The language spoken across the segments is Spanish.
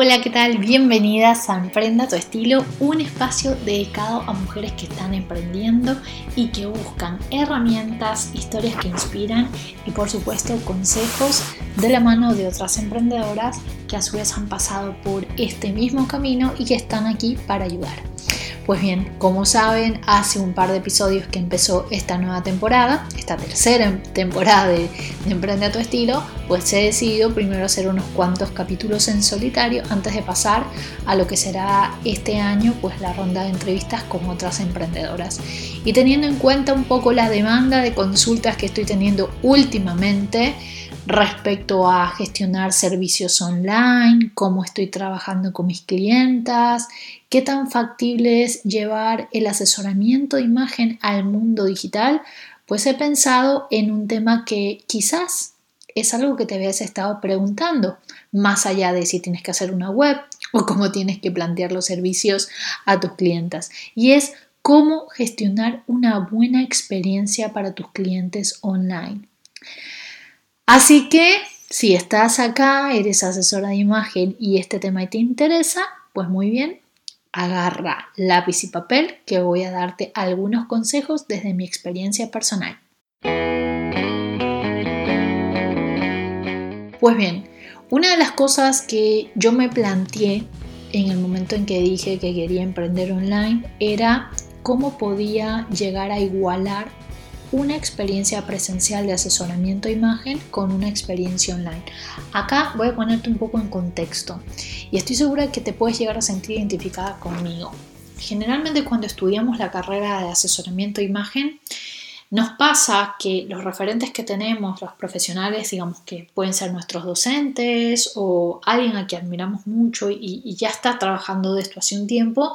Hola, ¿qué tal? Bienvenidas a Emprenda tu estilo, un espacio dedicado a mujeres que están emprendiendo y que buscan herramientas, historias que inspiran y por supuesto consejos de la mano de otras emprendedoras que a su vez han pasado por este mismo camino y que están aquí para ayudar. Pues bien, como saben, hace un par de episodios que empezó esta nueva temporada, esta tercera temporada de, Emprende a tu estilo, pues he decidido primero hacer unos cuantos capítulos en solitario antes de pasar a lo que será este año, pues la ronda de entrevistas con otras emprendedoras. Y teniendo en cuenta un poco la demanda de consultas que estoy teniendo últimamente, respecto a gestionar servicios online, cómo estoy trabajando con mis clientas, qué tan factible es llevar el asesoramiento de imagen al mundo digital, pues he pensado en un tema que quizás es algo que te habías estado preguntando, más allá de si tienes que hacer una web o cómo tienes que plantear los servicios a tus clientas, y es cómo gestionar una buena experiencia para tus clientes online. Así que si estás acá, eres asesora de imagen y este tema te interesa, pues muy bien, agarra lápiz y papel que voy a darte algunos consejos desde mi experiencia personal. Pues bien, una de las cosas que yo me planteé en el momento en que dije que quería emprender online era cómo podía llegar a igualar una experiencia presencial de asesoramiento de imagen con una experiencia online. Acá voy a ponerte un poco en contexto y estoy segura que te puedes llegar a sentir identificada conmigo. Generalmente cuando estudiamos la carrera de asesoramiento de imagen, nos pasa que los referentes que tenemos, los profesionales, digamos que pueden ser nuestros docentes o alguien a quien admiramos mucho y, y ya está trabajando de esto hace un tiempo,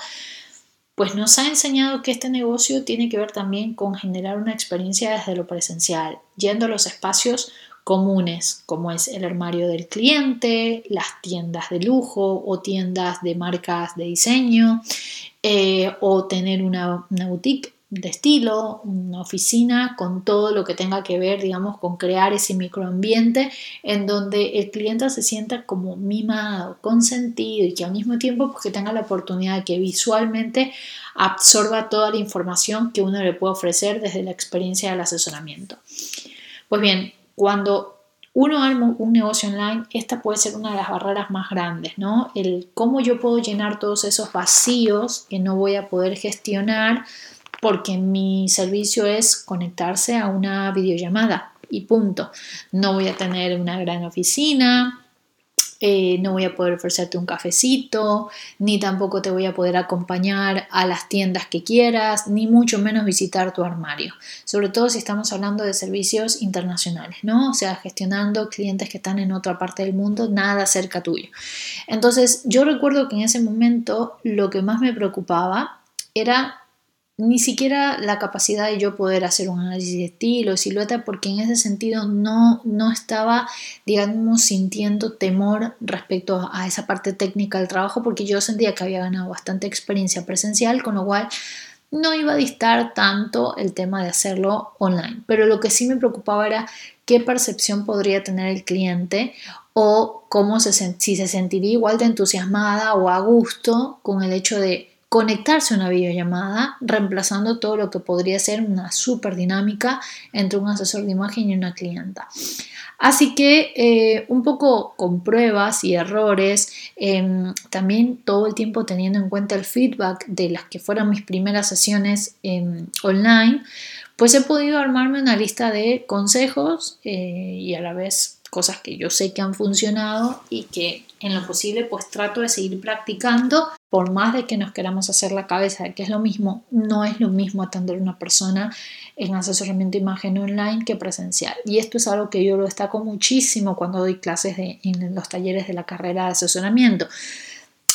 pues nos ha enseñado que este negocio tiene que ver también con generar una experiencia desde lo presencial, yendo a los espacios comunes, como es el armario del cliente, las tiendas de lujo o tiendas de marcas de diseño, eh, o tener una, una boutique de estilo, una oficina con todo lo que tenga que ver, digamos, con crear ese microambiente en donde el cliente se sienta como mimado, consentido y que al mismo tiempo pues, tenga la oportunidad de que visualmente absorba toda la información que uno le puede ofrecer desde la experiencia del asesoramiento. Pues bien, cuando uno arma un negocio online, esta puede ser una de las barreras más grandes, ¿no? El cómo yo puedo llenar todos esos vacíos que no voy a poder gestionar porque mi servicio es conectarse a una videollamada y punto. No voy a tener una gran oficina, eh, no voy a poder ofrecerte un cafecito, ni tampoco te voy a poder acompañar a las tiendas que quieras, ni mucho menos visitar tu armario. Sobre todo si estamos hablando de servicios internacionales, ¿no? O sea, gestionando clientes que están en otra parte del mundo, nada cerca tuyo. Entonces, yo recuerdo que en ese momento lo que más me preocupaba era ni siquiera la capacidad de yo poder hacer un análisis de estilo, silueta, porque en ese sentido no, no estaba, digamos, sintiendo temor respecto a esa parte técnica del trabajo, porque yo sentía que había ganado bastante experiencia presencial, con lo cual no iba a distar tanto el tema de hacerlo online. Pero lo que sí me preocupaba era qué percepción podría tener el cliente o cómo si se sentiría igual de entusiasmada o a gusto con el hecho de conectarse a una videollamada, reemplazando todo lo que podría ser una super dinámica entre un asesor de imagen y una clienta. Así que eh, un poco con pruebas y errores, em, también todo el tiempo teniendo en cuenta el feedback de las que fueron mis primeras sesiones em, online, pues he podido armarme una lista de consejos eh, y a la vez cosas que yo sé que han funcionado y que en lo posible pues trato de seguir practicando por más de que nos queramos hacer la cabeza de que es lo mismo, no es lo mismo atender a una persona en asesoramiento de imagen online que presencial. Y esto es algo que yo lo destaco muchísimo cuando doy clases en los talleres de la carrera de asesoramiento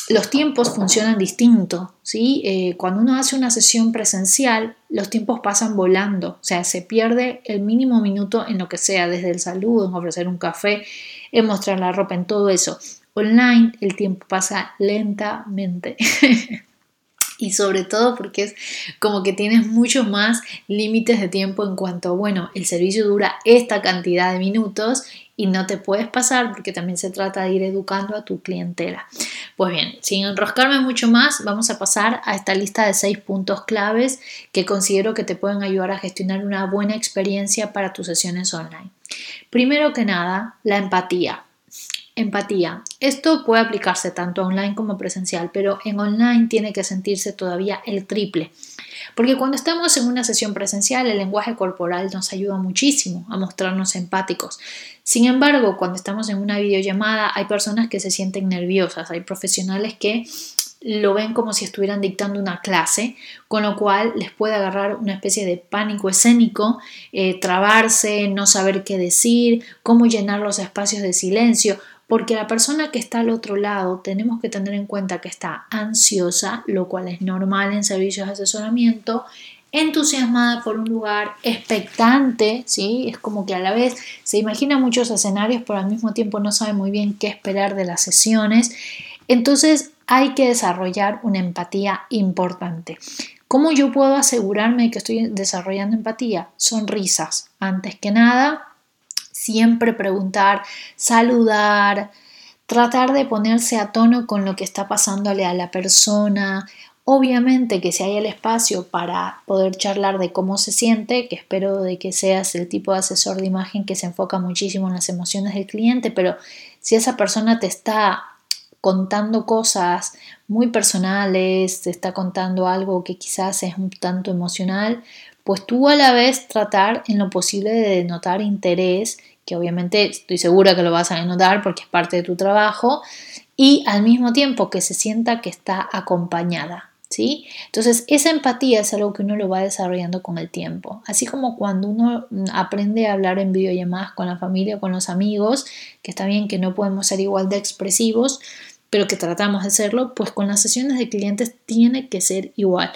los tiempos funcionan distinto, ¿sí? Eh, cuando uno hace una sesión presencial, los tiempos pasan volando, o sea, se pierde el mínimo minuto en lo que sea, desde el saludo, en ofrecer un café, en mostrar la ropa, en todo eso. Online el tiempo pasa lentamente. y sobre todo porque es como que tienes muchos más límites de tiempo en cuanto, bueno, el servicio dura esta cantidad de minutos y no te puedes pasar porque también se trata de ir educando a tu clientela. Pues bien, sin enroscarme mucho más, vamos a pasar a esta lista de seis puntos claves que considero que te pueden ayudar a gestionar una buena experiencia para tus sesiones online. Primero que nada, la empatía. Empatía. Esto puede aplicarse tanto online como presencial, pero en online tiene que sentirse todavía el triple. Porque cuando estamos en una sesión presencial, el lenguaje corporal nos ayuda muchísimo a mostrarnos empáticos. Sin embargo, cuando estamos en una videollamada, hay personas que se sienten nerviosas, hay profesionales que lo ven como si estuvieran dictando una clase, con lo cual les puede agarrar una especie de pánico escénico, eh, trabarse, no saber qué decir, cómo llenar los espacios de silencio porque la persona que está al otro lado tenemos que tener en cuenta que está ansiosa, lo cual es normal en servicios de asesoramiento, entusiasmada por un lugar, expectante, ¿sí? Es como que a la vez se imagina muchos escenarios, pero al mismo tiempo no sabe muy bien qué esperar de las sesiones. Entonces hay que desarrollar una empatía importante. ¿Cómo yo puedo asegurarme que estoy desarrollando empatía? Sonrisas. Antes que nada, siempre preguntar, saludar, tratar de ponerse a tono con lo que está pasándole a la persona. Obviamente que si hay el espacio para poder charlar de cómo se siente, que espero de que seas el tipo de asesor de imagen que se enfoca muchísimo en las emociones del cliente, pero si esa persona te está contando cosas muy personales, te está contando algo que quizás es un tanto emocional, pues tú a la vez tratar en lo posible de denotar interés que obviamente estoy segura que lo vas a notar porque es parte de tu trabajo, y al mismo tiempo que se sienta que está acompañada. ¿Sí? Entonces, esa empatía es algo que uno lo va desarrollando con el tiempo. Así como cuando uno aprende a hablar en videollamadas con la familia, con los amigos, que está bien que no podemos ser igual de expresivos, pero que tratamos de serlo, pues con las sesiones de clientes tiene que ser igual.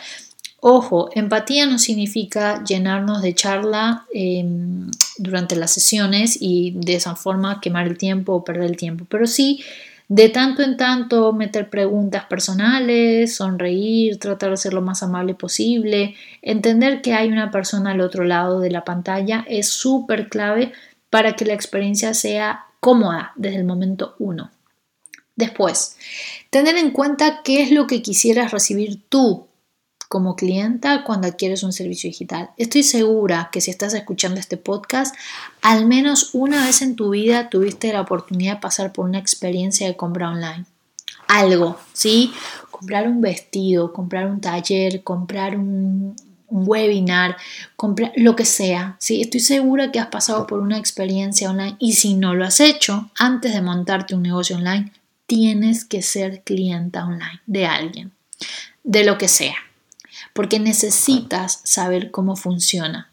Ojo, empatía no significa llenarnos de charla em, durante las sesiones y de esa forma quemar el tiempo o perder el tiempo, pero sí de tanto en tanto meter preguntas personales, sonreír, tratar de ser lo más amable posible, entender que hay una persona al otro lado de la pantalla es súper clave para que la experiencia sea cómoda desde el momento uno. Después, tener en cuenta qué es lo que quisieras recibir tú como clienta cuando adquieres un servicio digital. Estoy segura que si estás escuchando este podcast, al menos una vez en tu vida tuviste la oportunidad de pasar por una experiencia de compra online. Algo, ¿sí? Comprar un vestido, comprar un taller, comprar un, webinar, comprar lo que sea. ¿sí? Estoy segura que has pasado por una experiencia online y si no lo has hecho antes de montarte un negocio online, tienes que ser clienta online de alguien, de lo que sea porque necesitas saber cómo funciona,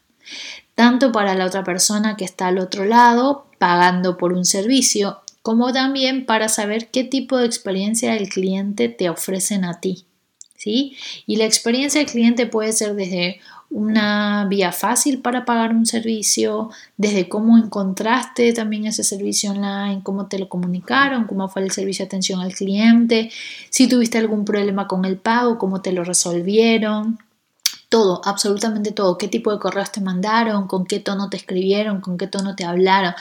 tanto para la otra persona que está al otro lado pagando por un servicio, como también para saber qué tipo de experiencia el cliente te ofrecen a ti. ¿sí? Y la experiencia del cliente puede ser desde una vía fácil para pagar un servicio, desde cómo encontraste también ese servicio online, cómo te lo comunicaron, cómo fue el servicio de atención al cliente, si tuviste algún problema con el pago, cómo te lo resolvieron. Todo, absolutamente todo. ¿Qué tipo de correos te mandaron? ¿Con qué tono te escribieron? ¿Con qué tono te hablaron?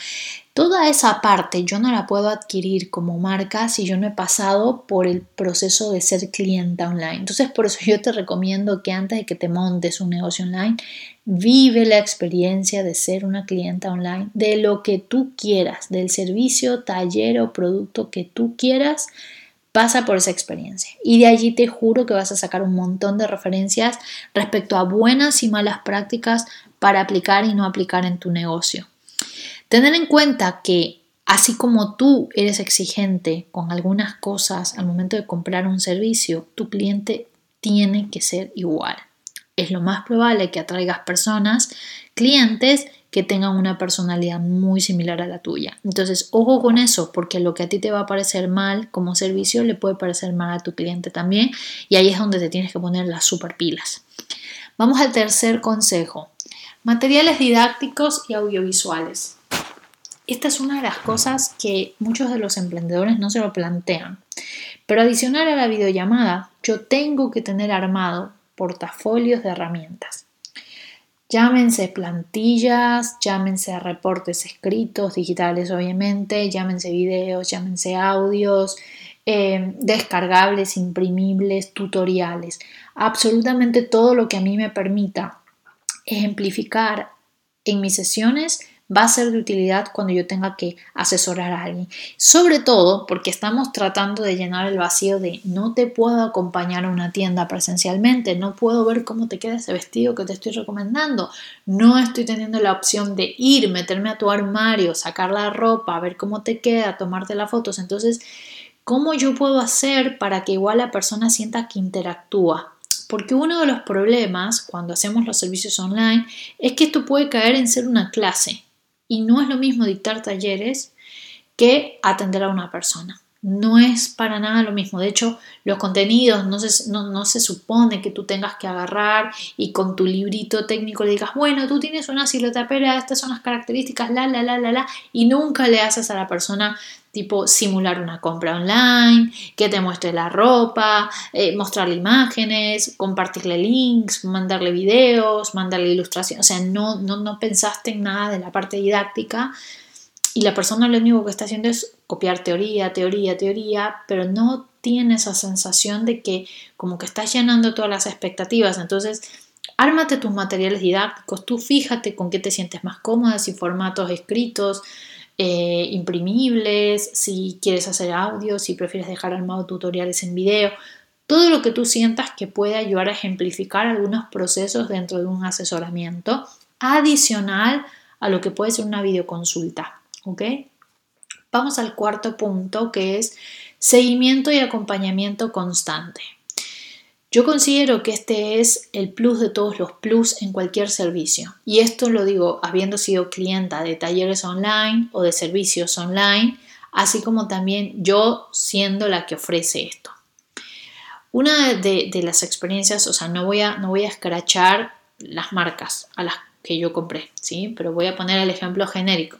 Toda esa parte yo no la puedo adquirir como marca si yo no he pasado por el proceso de ser clienta online. Entonces, por eso yo te recomiendo que antes de que te montes un negocio online, vive la experiencia de ser una clienta online, de lo que tú quieras, del servicio, taller o producto que tú quieras. Pasa por esa experiencia y de allí te juro que vas a sacar un montón de referencias respecto a buenas y malas prácticas para aplicar y no aplicar en tu negocio. Tener en cuenta que así como tú eres exigente con algunas cosas al momento de comprar un servicio, tu cliente tiene que ser igual. Es lo más probable que atraigas personas, clientes que tengan una personalidad muy similar a la tuya. Entonces, ojo con eso, porque lo que a ti te va a parecer mal como servicio le puede parecer mal a tu cliente también, y ahí es donde te tienes que poner las super pilas. Vamos al tercer consejo. Materiales didácticos y audiovisuales. Esta es una de las cosas que muchos de los emprendedores no se lo plantean. Pero adicional a la videollamada, yo tengo que tener armado portafolios de herramientas. Llámense plantillas, llámense reportes escritos, digitales obviamente, llámense videos, llámense audios, eh, descargables, imprimibles, tutoriales. Absolutamente todo lo que a mí me permita ejemplificar en mis sesiones va a ser de utilidad cuando yo tenga que asesorar a alguien. Sobre todo porque estamos tratando de llenar el vacío de no te puedo acompañar a una tienda presencialmente, no puedo ver cómo te queda ese vestido que te estoy recomendando, no estoy teniendo la opción de ir, meterme a tu armario, sacar la ropa, ver cómo te queda, tomarte las fotos. Entonces, ¿cómo yo puedo hacer para que igual la persona sienta que interactúa? Porque uno de los problemas cuando hacemos los servicios online es que esto puede caer en ser una clase y no es lo mismo dictar talleres que atender a una persona. No es para nada lo mismo. De hecho, los contenidos no se, no, se, supone que tú tengas que agarrar y con tu librito técnico le digas, bueno, tú tienes una silueta pera, estas son las características, la, la, la, la, la, y nunca le haces a la persona tipo simular una compra online, que te muestre la ropa, eh, mostrarle imágenes, compartirle links, mandarle videos, mandarle ilustraciones. O sea, no, no, no pensaste en nada de la parte didáctica y la persona lo único que está haciendo es copiar teoría, teoría, teoría, pero no tiene esa sensación de que como que estás llenando todas las expectativas. Entonces, ármate tus materiales didácticos, tú fíjate con qué te sientes más cómoda, si formatos escritos, eh, imprimibles, si quieres hacer audio, si prefieres dejar armado tutoriales en video, todo lo que tú sientas que puede ayudar a ejemplificar algunos procesos dentro de un asesoramiento adicional a lo que puede ser una videoconsulta. ¿ok? Vamos al cuarto punto que es seguimiento y acompañamiento constante. Yo considero que este es el plus de todos los plus en cualquier servicio. Y esto lo digo habiendo sido clienta de talleres online o de servicios online, así como también yo siendo la que ofrece esto. Una de, las experiencias, o sea, no voy, a, no voy a escrachar las marcas a las que yo compré, ¿sí? Pero voy a poner el ejemplo genérico.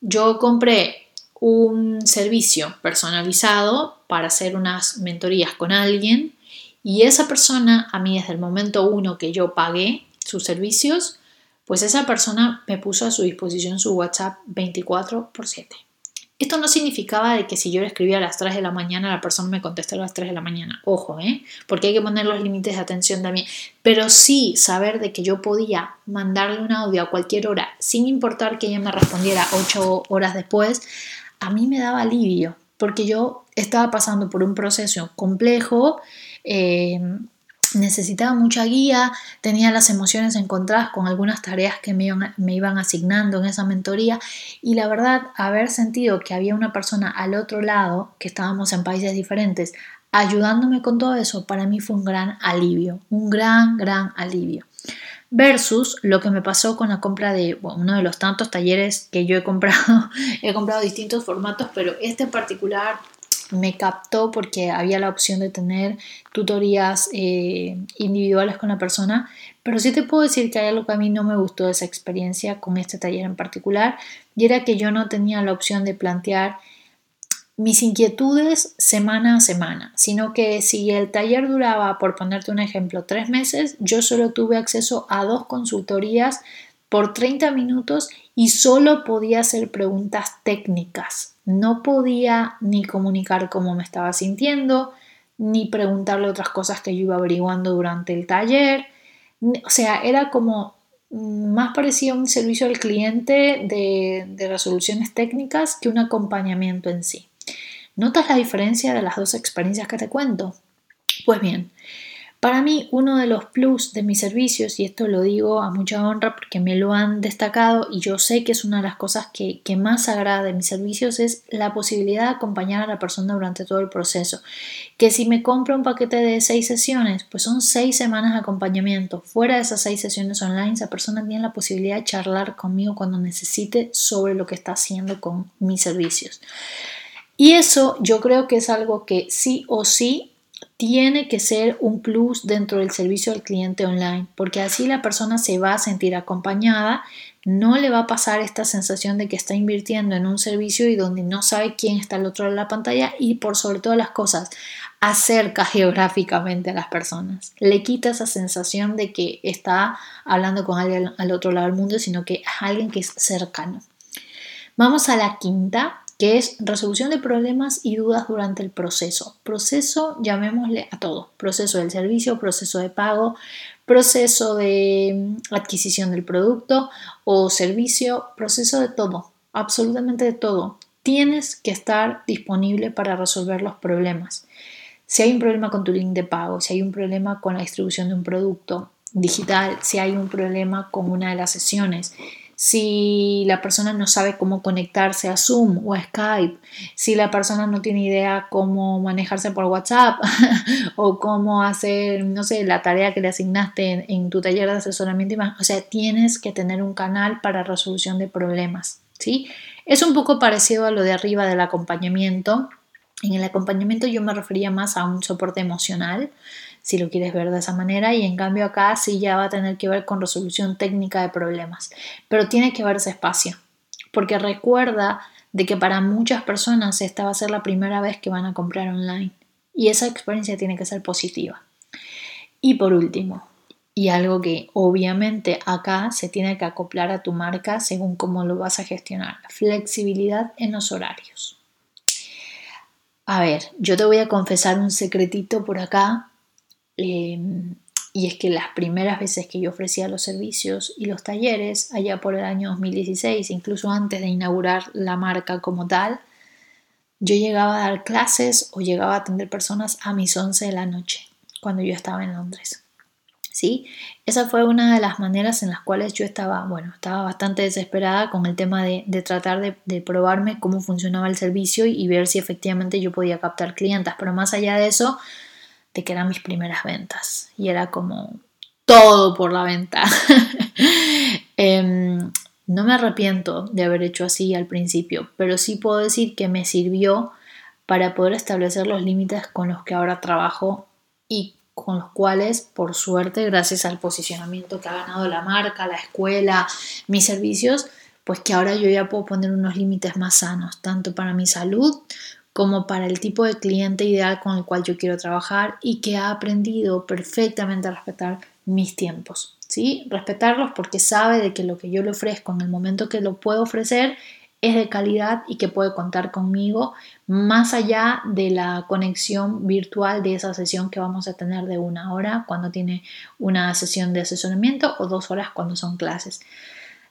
Yo compré un servicio personalizado para hacer unas mentorías con alguien y esa persona, a mí desde el momento uno que yo pagué sus servicios, pues esa persona me puso a su disposición su WhatsApp 24 por 7. Esto no significaba de que si yo le escribía a las 3 de la mañana, la persona me contestara a las 3 de la mañana. Ojo, ¿eh? Porque hay que poner los límites de atención también. Pero sí saber de que yo podía mandarle un audio a cualquier hora, sin importar que ella me respondiera 8 horas después, a mí me daba alivio, porque yo estaba pasando por un proceso complejo eh, necesitaba mucha guía, tenía las emociones encontradas con algunas tareas que me iban, me iban, asignando en esa mentoría y la verdad haber sentido que había una persona al otro lado, que estábamos en países diferentes, ayudándome con todo eso, para mí fue un gran alivio, un gran, gran alivio. Versus lo que me pasó con la compra de uno de los tantos talleres que yo he comprado, he comprado distintos formatos, pero este en particular me captó porque había la opción de tener tutorías eh, individuales con la persona, pero sí te puedo decir que hay algo que a mí no me gustó de esa experiencia con este taller en particular, y era que yo no tenía la opción de plantear mis inquietudes semana a semana, sino que si el taller duraba, por ponerte un ejemplo, tres meses, yo solo tuve acceso a dos consultorías por 30 minutos y solo podía hacer preguntas técnicas. No podía ni comunicar cómo me estaba sintiendo, ni preguntarle otras cosas que yo iba averiguando durante el taller. O sea, era como mm, más parecía un servicio al cliente de, de resoluciones técnicas que un acompañamiento en sí. ¿Notas la diferencia de las dos experiencias que te cuento? Pues bien, para mí, uno de los plus de mis servicios, y esto lo digo a mucha honra porque me lo han destacado y yo sé que es una de las cosas que, más agrada de mis servicios, es la posibilidad de acompañar a la persona durante todo el proceso. Que si me compro un paquete de seis sesiones, pues son seis semanas de acompañamiento. Fuera de esas seis sesiones online, esa persona tiene la posibilidad de charlar conmigo cuando necesite sobre lo que está haciendo con mis servicios. Y eso yo creo que es algo que sí o sí tiene que ser un plus dentro del servicio al cliente online, porque así la persona se va a sentir acompañada, no le va a pasar esta sensación de que está invirtiendo en un servicio y donde no sabe quién está al otro lado de la pantalla y por sobre todas las cosas, acerca geográficamente a las personas. Le quita esa sensación de que está hablando con alguien al otro lado del mundo, sino que es alguien que es cercano. Vamos a la quinta, que es resolución de problemas y dudas durante el proceso. Proceso, llamémosle a todo. Proceso del servicio, proceso de pago, proceso de mm, adquisición del producto o servicio, proceso de todo, absolutamente de todo. Tienes que estar disponible para resolver los problemas. Si hay un problema con tu link de pago, si hay un problema con la distribución de un producto digital, si hay un problema con una de las sesiones, si la persona no sabe cómo conectarse a Zoom o a Skype, si la persona no tiene idea cómo manejarse por WhatsApp o cómo hacer, no sé, la tarea que le asignaste en, tu taller de asesoramiento y más. O sea, tienes que tener un canal para resolución de problemas, ¿sí? Es un poco parecido a lo de arriba del acompañamiento. En el acompañamiento yo me refería más a un soporte emocional, si lo quieres ver de esa manera, y en cambio acá sí ya va a tener que ver con resolución técnica de problemas, pero tiene que ver ese espacio, porque recuerda de que para muchas personas esta va a ser la primera vez que van a comprar online y esa experiencia tiene que ser positiva. Y por último, y algo que obviamente acá se tiene que acoplar a tu marca según cómo lo vas a gestionar, flexibilidad en los horarios. A ver, yo te voy a confesar un secretito por acá Em, y es que las primeras veces que yo ofrecía los servicios y los talleres, allá por el año 2016, incluso antes de inaugurar la marca como tal, yo llegaba a dar clases o llegaba a atender personas a mis 11 de la noche, cuando yo estaba en Londres. ¿Sí? Esa fue una de las maneras en las cuales yo estaba, bueno, estaba bastante desesperada con el tema de, tratar de, de, probarme cómo funcionaba el servicio y ver si efectivamente yo podía captar clientas. Pero más allá de eso, que eran mis primeras ventas y era como todo por la venta. Em, no me arrepiento de haber hecho así al principio, pero sí puedo decir que me sirvió para poder establecer los límites con los que ahora trabajo y con los cuales, por suerte, gracias al posicionamiento que ha ganado la marca, la escuela, mis servicios, pues que ahora yo ya puedo poner unos límites más sanos, tanto para mi salud como para el tipo de cliente ideal con el cual yo quiero trabajar y que ha aprendido perfectamente a respetar mis tiempos. ¿sí? Respetarlos porque sabe de que lo que yo le ofrezco en el momento que lo puedo ofrecer es de calidad y que puede contar conmigo más allá de la conexión virtual de esa sesión que vamos a tener de una hora cuando tiene una sesión de asesoramiento o dos horas cuando son clases.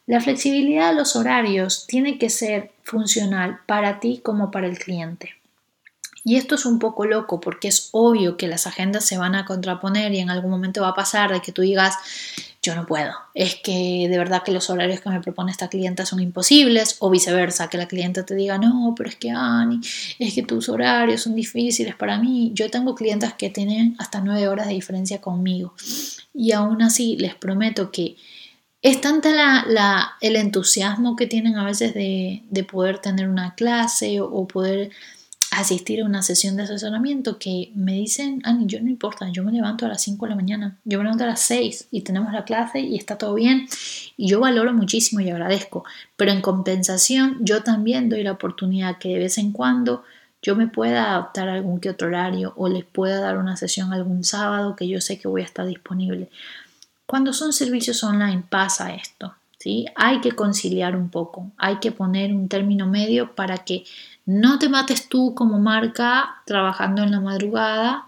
La flexibilidad de los horarios tiene que ser funcional para ti como para el cliente. Y esto es un poco loco porque es obvio que las agendas se van a contraponer y en algún momento va a pasar de que tú digas, yo no puedo, es que de verdad que los horarios que me propone esta clienta son imposibles o viceversa, que la clienta te diga, no, pero es que Ani, es que tus horarios son difíciles para mí. Yo tengo clientas que tienen hasta nueve horas de diferencia conmigo y aún así les prometo que es tanta el entusiasmo que tienen a veces de, poder tener una clase o, poder asistir a una sesión de asesoramiento que me dicen, Ani, yo no importa, yo me levanto a las 5 de la mañana, yo me levanto a las 6 y tenemos la clase y está todo bien. Y yo valoro muchísimo y agradezco, pero en compensación yo también doy la oportunidad que de vez en cuando yo me pueda adaptar a algún que otro horario o les pueda dar una sesión algún sábado que yo sé que voy a estar disponible. Cuando son servicios online pasa esto, ¿sí? Hay que conciliar un poco, hay que poner un término medio para que no te mates tú como marca trabajando en la madrugada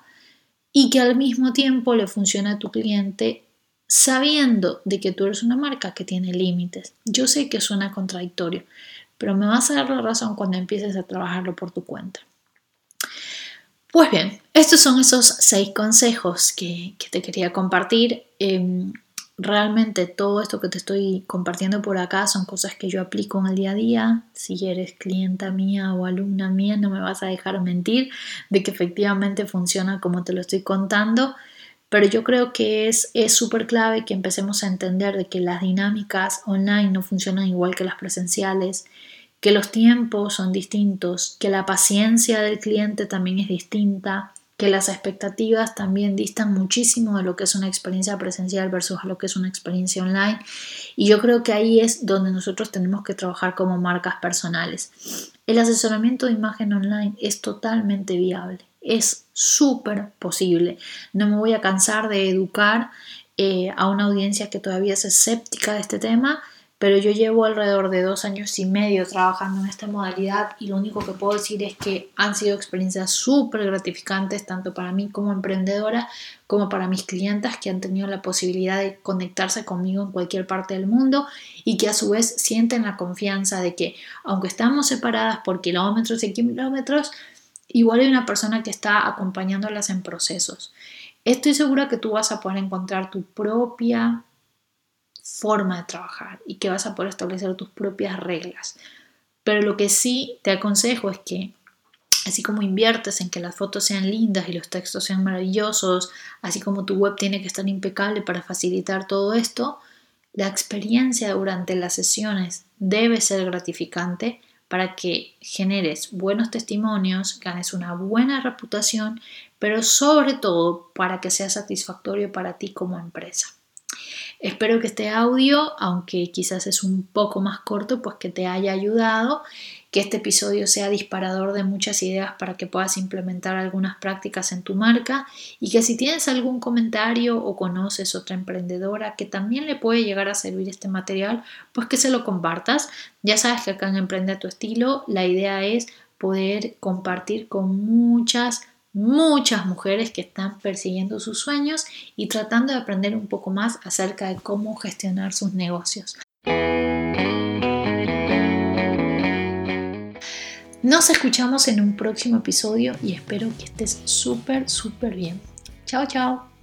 y que al mismo tiempo le funcione a tu cliente sabiendo de que tú eres una marca que tiene límites. Yo sé que suena contradictorio, pero me vas a dar la razón cuando empieces a trabajarlo por tu cuenta. Pues bien, estos son esos seis consejos que, te quería compartir. Em, realmente todo esto que te estoy compartiendo por acá son cosas que yo aplico en el día a día. Si eres clienta mía o alumna mía, no me vas a dejar mentir de que efectivamente funciona como te lo estoy contando. Pero yo creo que es súper clave que empecemos a entender de que las dinámicas online no funcionan igual que las presenciales que los tiempos son distintos, que la paciencia del cliente también es distinta, que las expectativas también distan muchísimo de lo que es una experiencia presencial versus lo que es una experiencia online. Y yo creo que ahí es donde nosotros tenemos que trabajar como marcas personales. El asesoramiento de imagen online es totalmente viable es súper posible. No me voy a cansar de educar eh, a una audiencia que todavía es escéptica de este tema pero yo llevo alrededor de dos años y medio trabajando en esta modalidad y lo único que puedo decir es que han sido experiencias súper gratificantes tanto para mí como emprendedora como para mis clientes que han tenido la posibilidad de conectarse conmigo en cualquier parte del mundo y que a su vez sienten la confianza de que aunque estamos separadas por kilómetros y kilómetros, igual hay una persona que está acompañándolas en procesos. Estoy segura que tú vas a poder encontrar tu propia forma de trabajar y que vas a poder establecer tus propias reglas. Pero lo que sí te aconsejo es que, así como inviertes en que las fotos sean lindas y los textos sean maravillosos, así como tu web tiene que estar impecable para facilitar todo esto, la experiencia durante las sesiones debe ser gratificante para que generes buenos testimonios, ganes una buena reputación, pero sobre todo para que sea satisfactorio para ti como empresa. Espero que este audio, aunque quizás es un poco más corto, pues que te haya ayudado, que este episodio sea disparador de muchas ideas para que puedas implementar algunas prácticas en tu marca y que si tienes algún comentario o conoces otra emprendedora que también le puede llegar a servir este material, pues que se lo compartas. Ya sabes que acá en Emprende a tu estilo la idea es poder compartir con muchas muchas mujeres que están persiguiendo sus sueños y tratando de aprender un poco más acerca de cómo gestionar sus negocios. Nos escuchamos en un próximo episodio y espero que estés súper, súper bien. Chao, chao.